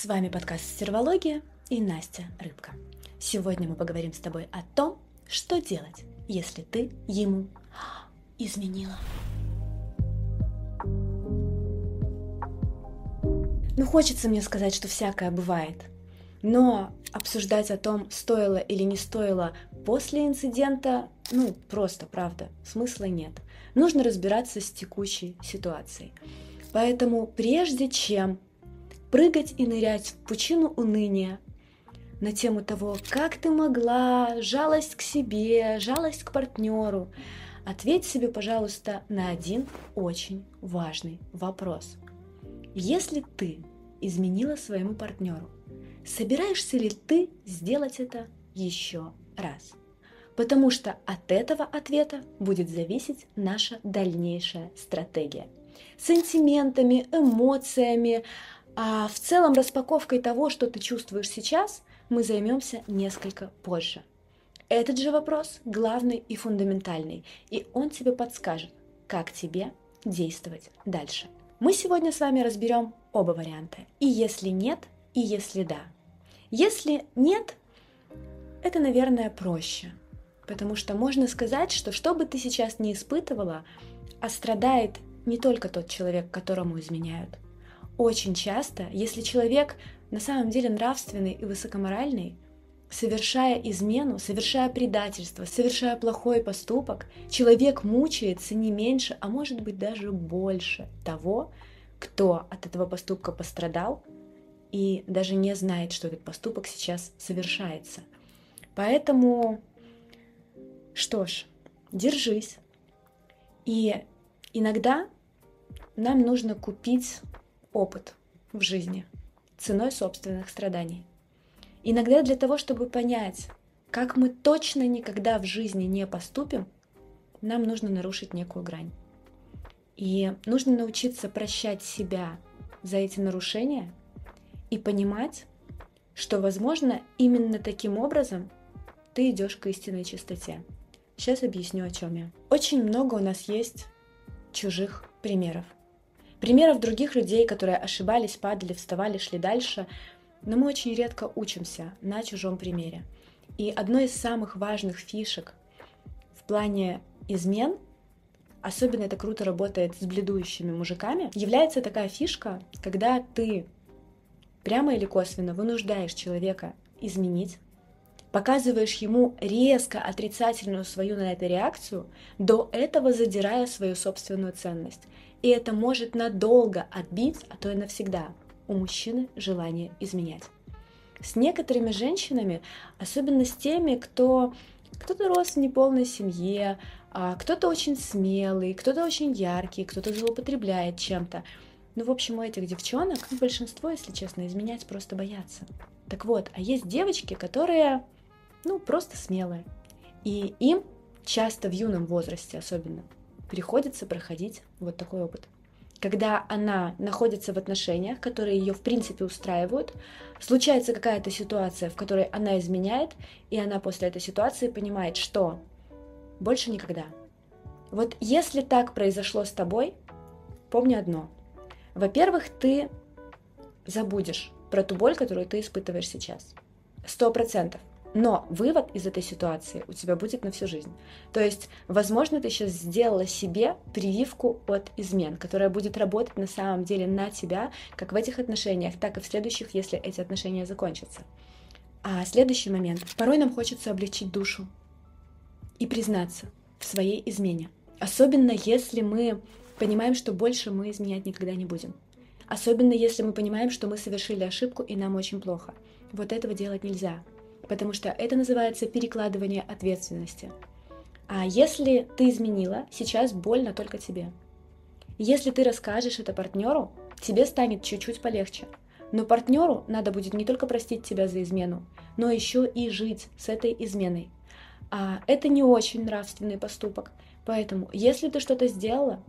С вами подкаст «Стервология» и Настя Рыбка. Сегодня мы поговорим с тобой о том, что делать, если ты ему изменила. Ну, хочется мне сказать, что всякое бывает. Но обсуждать о том, стоило или не стоило после инцидента, ну, просто, правда, смысла нет. Нужно разбираться с текущей ситуацией. Поэтому прежде чем прыгать и нырять в пучину уныния на тему того, как ты могла, жалость к себе, жалость к партнеру, ответь себе, пожалуйста, на один очень важный вопрос. Если ты изменила своему партнеру, собираешься ли ты сделать это еще раз? Потому что от этого ответа будет зависеть наша дальнейшая стратегия. Сентиментами, эмоциями, а в целом распаковкой того, что ты чувствуешь сейчас, мы займемся несколько позже. Этот же вопрос главный и фундаментальный, и он тебе подскажет, как тебе действовать дальше. Мы сегодня с вами разберем оба варианта. И если нет, и если да. Если нет, это, наверное, проще. Потому что можно сказать, что что бы ты сейчас не испытывала, а страдает не только тот человек, которому изменяют – очень часто, если человек на самом деле нравственный и высокоморальный, совершая измену, совершая предательство, совершая плохой поступок, человек мучается не меньше, а может быть даже больше того, кто от этого поступка пострадал и даже не знает, что этот поступок сейчас совершается. Поэтому, что ж, держись. И иногда нам нужно купить опыт в жизни ценой собственных страданий. Иногда для того, чтобы понять, как мы точно никогда в жизни не поступим, нам нужно нарушить некую грань. И нужно научиться прощать себя за эти нарушения и понимать, что, возможно, именно таким образом ты идешь к истинной чистоте. Сейчас объясню, о чем я. Очень много у нас есть чужих примеров. Примеров других людей, которые ошибались, падали, вставали, шли дальше, но мы очень редко учимся на чужом примере. И одной из самых важных фишек в плане измен, особенно это круто работает с бледующими мужиками, является такая фишка, когда ты прямо или косвенно вынуждаешь человека изменить, показываешь ему резко отрицательную свою на это реакцию, до этого задирая свою собственную ценность. И это может надолго отбить, а то и навсегда, у мужчины желание изменять. С некоторыми женщинами, особенно с теми, кто кто-то рос в неполной семье, а кто-то очень смелый, кто-то очень яркий, кто-то злоупотребляет чем-то. Ну, в общем, у этих девчонок, ну, большинство, если честно, изменять просто боятся. Так вот, а есть девочки, которые, ну, просто смелые. И им часто в юном возрасте особенно приходится проходить вот такой опыт. Когда она находится в отношениях, которые ее в принципе устраивают, случается какая-то ситуация, в которой она изменяет, и она после этой ситуации понимает, что больше никогда. Вот если так произошло с тобой, помни одно. Во-первых, ты забудешь про ту боль, которую ты испытываешь сейчас. Сто процентов. Но вывод из этой ситуации у тебя будет на всю жизнь. То есть, возможно, ты сейчас сделала себе прививку от измен, которая будет работать на самом деле на тебя, как в этих отношениях, так и в следующих, если эти отношения закончатся. А следующий момент. Порой нам хочется облегчить душу и признаться в своей измене. Особенно если мы понимаем, что больше мы изменять никогда не будем. Особенно если мы понимаем, что мы совершили ошибку и нам очень плохо. Вот этого делать нельзя потому что это называется перекладывание ответственности. А если ты изменила, сейчас больно только тебе. Если ты расскажешь это партнеру, тебе станет чуть-чуть полегче. Но партнеру надо будет не только простить тебя за измену, но еще и жить с этой изменой. А это не очень нравственный поступок. Поэтому, если ты что-то сделала,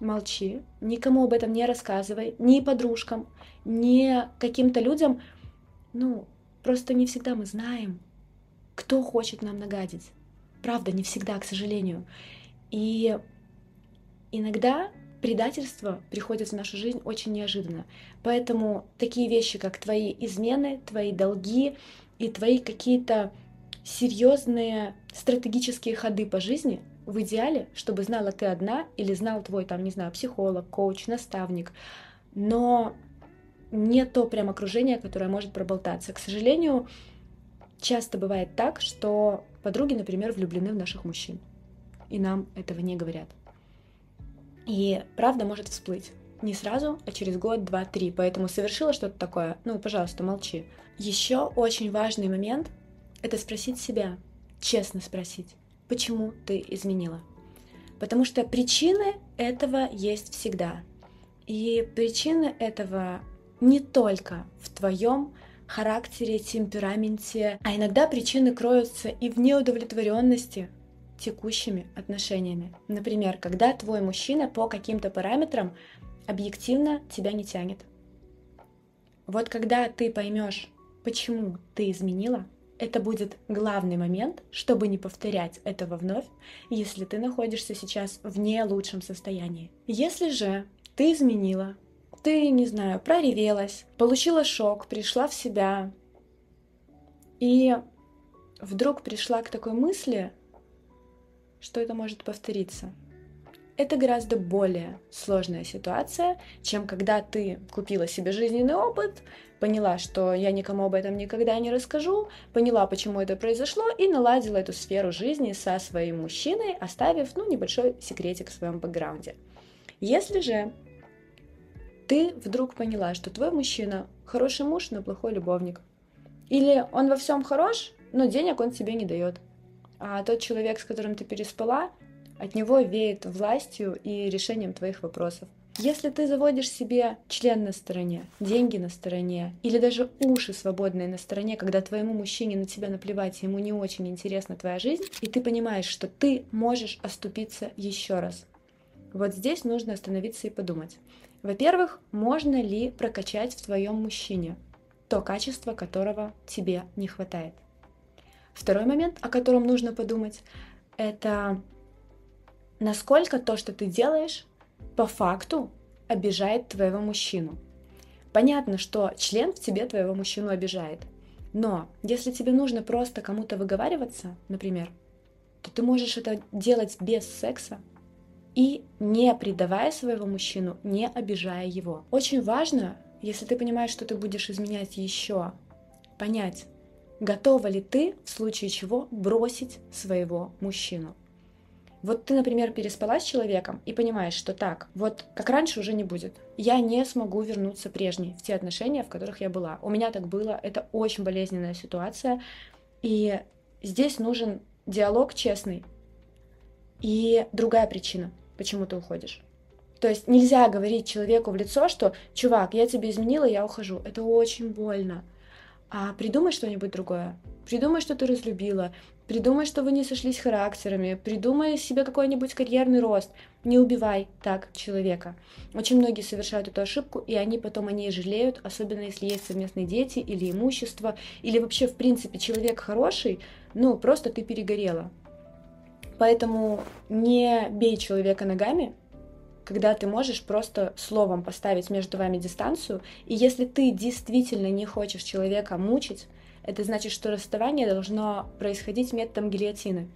молчи, никому об этом не рассказывай, ни подружкам, ни каким-то людям, ну, Просто не всегда мы знаем, кто хочет нам нагадить. Правда, не всегда, к сожалению. И иногда предательство приходит в нашу жизнь очень неожиданно. Поэтому такие вещи, как твои измены, твои долги и твои какие-то серьезные стратегические ходы по жизни, в идеале, чтобы знала ты одна или знал твой, там, не знаю, психолог, коуч, наставник, но не то прям окружение, которое может проболтаться. К сожалению, часто бывает так, что подруги, например, влюблены в наших мужчин, и нам этого не говорят. И правда может всплыть. Не сразу, а через год, два, три. Поэтому совершила что-то такое, ну, пожалуйста, молчи. Еще очень важный момент — это спросить себя, честно спросить, почему ты изменила. Потому что причины этого есть всегда. И причины этого не только в твоем характере, темпераменте, а иногда причины кроются и в неудовлетворенности текущими отношениями. Например, когда твой мужчина по каким-то параметрам объективно тебя не тянет. Вот когда ты поймешь, почему ты изменила, это будет главный момент, чтобы не повторять этого вновь, если ты находишься сейчас в не лучшем состоянии. Если же ты изменила, ты, не знаю, проревелась, получила шок, пришла в себя, и вдруг пришла к такой мысли, что это может повториться. Это гораздо более сложная ситуация, чем когда ты купила себе жизненный опыт, поняла, что я никому об этом никогда не расскажу, поняла, почему это произошло, и наладила эту сферу жизни со своим мужчиной, оставив ну, небольшой секретик в своем бэкграунде. Если же ты вдруг поняла, что твой мужчина хороший муж, но плохой любовник, или он во всем хорош, но денег он тебе не дает, а тот человек, с которым ты переспала, от него веет властью и решением твоих вопросов. Если ты заводишь себе член на стороне, деньги на стороне, или даже уши свободные на стороне, когда твоему мужчине на тебя наплевать, ему не очень интересна твоя жизнь, и ты понимаешь, что ты можешь оступиться еще раз. Вот здесь нужно остановиться и подумать. Во-первых, можно ли прокачать в твоем мужчине то качество, которого тебе не хватает. Второй момент, о котором нужно подумать, это насколько то, что ты делаешь, по факту обижает твоего мужчину. Понятно, что член в тебе твоего мужчину обижает. Но если тебе нужно просто кому-то выговариваться, например, то ты можешь это делать без секса и не предавая своего мужчину, не обижая его. Очень важно, если ты понимаешь, что ты будешь изменять еще, понять, Готова ли ты, в случае чего, бросить своего мужчину? Вот ты, например, переспала с человеком и понимаешь, что так, вот как раньше уже не будет. Я не смогу вернуться прежней в те отношения, в которых я была. У меня так было, это очень болезненная ситуация. И здесь нужен диалог честный. И другая причина, почему ты уходишь. То есть нельзя говорить человеку в лицо, что «Чувак, я тебе изменила, я ухожу». Это очень больно а придумай что-нибудь другое. Придумай, что ты разлюбила. Придумай, что вы не сошлись характерами. Придумай себе какой-нибудь карьерный рост. Не убивай так человека. Очень многие совершают эту ошибку, и они потом о ней жалеют, особенно если есть совместные дети или имущество, или вообще, в принципе, человек хороший, ну, просто ты перегорела. Поэтому не бей человека ногами, когда ты можешь просто словом поставить между вами дистанцию, и если ты действительно не хочешь человека мучить, это значит, что расставание должно происходить методом гильотины.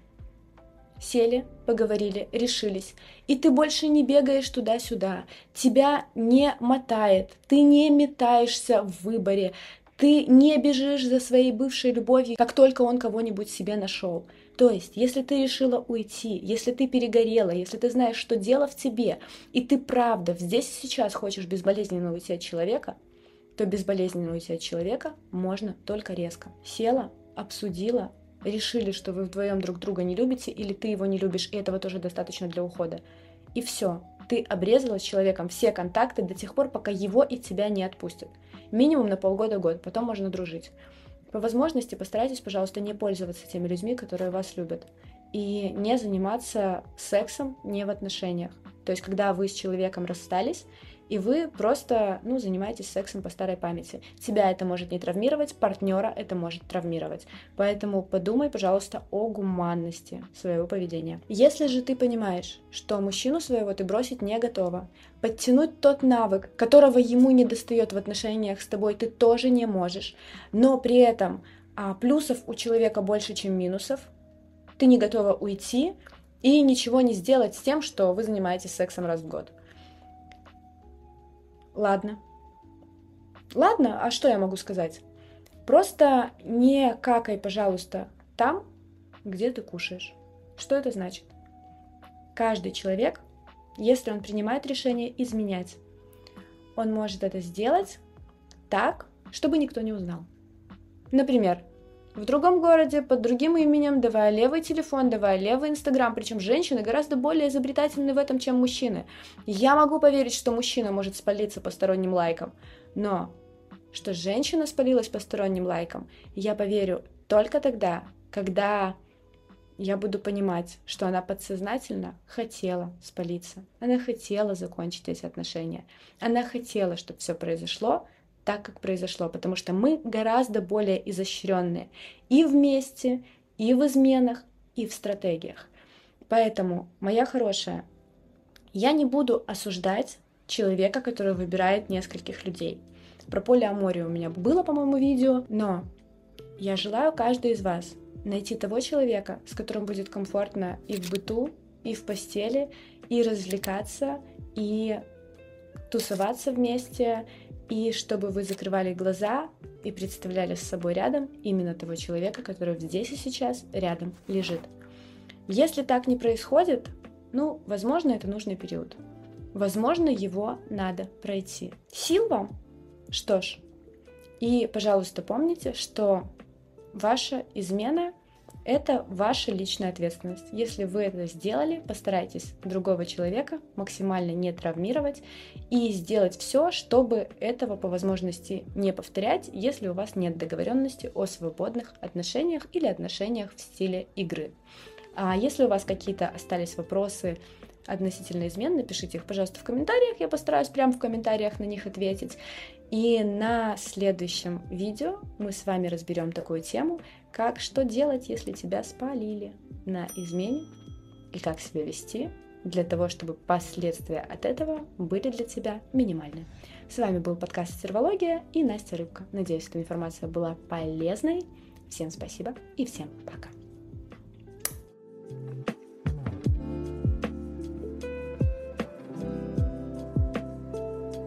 Сели, поговорили, решились, и ты больше не бегаешь туда-сюда, тебя не мотает, ты не метаешься в выборе, ты не бежишь за своей бывшей любовью, как только он кого-нибудь себе нашел. То есть, если ты решила уйти, если ты перегорела, если ты знаешь, что дело в тебе, и ты правда здесь и сейчас хочешь безболезненно уйти от человека, то безболезненно уйти от человека можно только резко. Села, обсудила, решили, что вы вдвоем друг друга не любите, или ты его не любишь, и этого тоже достаточно для ухода. И все. Ты обрезала с человеком все контакты до тех пор, пока его и тебя не отпустят. Минимум на полгода-год, потом можно дружить. По возможности постарайтесь, пожалуйста, не пользоваться теми людьми, которые вас любят. И не заниматься сексом не в отношениях. То есть, когда вы с человеком расстались, и вы просто, ну, занимаетесь сексом по старой памяти. Тебя это может не травмировать, партнера это может травмировать. Поэтому подумай, пожалуйста, о гуманности своего поведения. Если же ты понимаешь, что мужчину своего ты бросить не готова, подтянуть тот навык, которого ему не достает в отношениях с тобой, ты тоже не можешь, но при этом а, плюсов у человека больше, чем минусов, ты не готова уйти и ничего не сделать с тем, что вы занимаетесь сексом раз в год. Ладно. Ладно, а что я могу сказать? Просто не какай, пожалуйста, там, где ты кушаешь. Что это значит? Каждый человек, если он принимает решение изменять, он может это сделать так, чтобы никто не узнал. Например, в другом городе, под другим именем, давая левый телефон, давая левый инстаграм, причем женщины гораздо более изобретательны в этом, чем мужчины. Я могу поверить, что мужчина может спалиться посторонним лайком, но что женщина спалилась посторонним лайком, я поверю только тогда, когда я буду понимать, что она подсознательно хотела спалиться, она хотела закончить эти отношения, она хотела, чтобы все произошло так, как произошло, потому что мы гораздо более изощренные и вместе, и в изменах, и в стратегиях. Поэтому, моя хорошая, я не буду осуждать человека, который выбирает нескольких людей. Про полиаморию у меня было, по-моему, видео, но я желаю каждой из вас найти того человека, с которым будет комфортно и в быту, и в постели, и развлекаться, и тусоваться вместе, и чтобы вы закрывали глаза и представляли с собой рядом именно того человека, который здесь и сейчас рядом лежит. Если так не происходит, ну, возможно, это нужный период. Возможно, его надо пройти. Сил вам? Что ж, и, пожалуйста, помните, что ваша измена это ваша личная ответственность. Если вы это сделали, постарайтесь другого человека максимально не травмировать и сделать все, чтобы этого по возможности не повторять, если у вас нет договоренности о свободных отношениях или отношениях в стиле игры. А если у вас какие-то остались вопросы относительно измен, напишите их, пожалуйста, в комментариях. Я постараюсь прямо в комментариях на них ответить. И на следующем видео мы с вами разберем такую тему, как что делать, если тебя спалили на измене и как себя вести для того, чтобы последствия от этого были для тебя минимальны. С вами был подкаст «Сервология» и Настя Рыбка. Надеюсь, эта информация была полезной. Всем спасибо и всем пока.